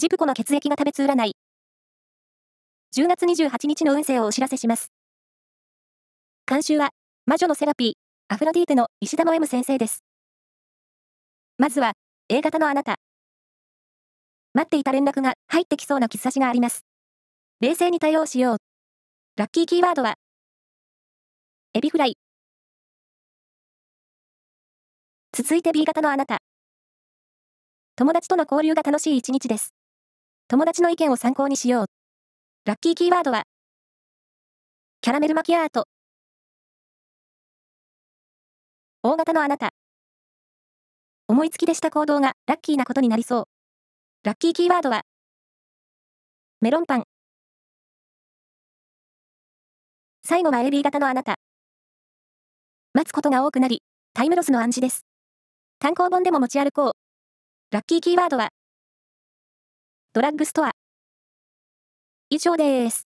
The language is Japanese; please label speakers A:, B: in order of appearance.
A: ジプコの血液が食べつ占い。10月28日の運勢をお知らせします。監修は、魔女のセラピー、アフロディーテの石田も M 先生です。まずは、A 型のあなた。待っていた連絡が入ってきそうな兆しがあります。冷静に対応しよう。ラッキーキーワードは、エビフライ。続いて B 型のあなた。友達との交流が楽しい一日です。友達の意見を参考にしよう。ラッキーキーワードは、キャラメルマキアート。大型のあなた。思いつきでした行動がラッキーなことになりそう。ラッキーキーワードは、メロンパン。最後は AB 型のあなた。待つことが多くなり、タイムロスの暗示です。単行本でも持ち歩こう。ラッキーキーワードは、ドラッグストア。以上です。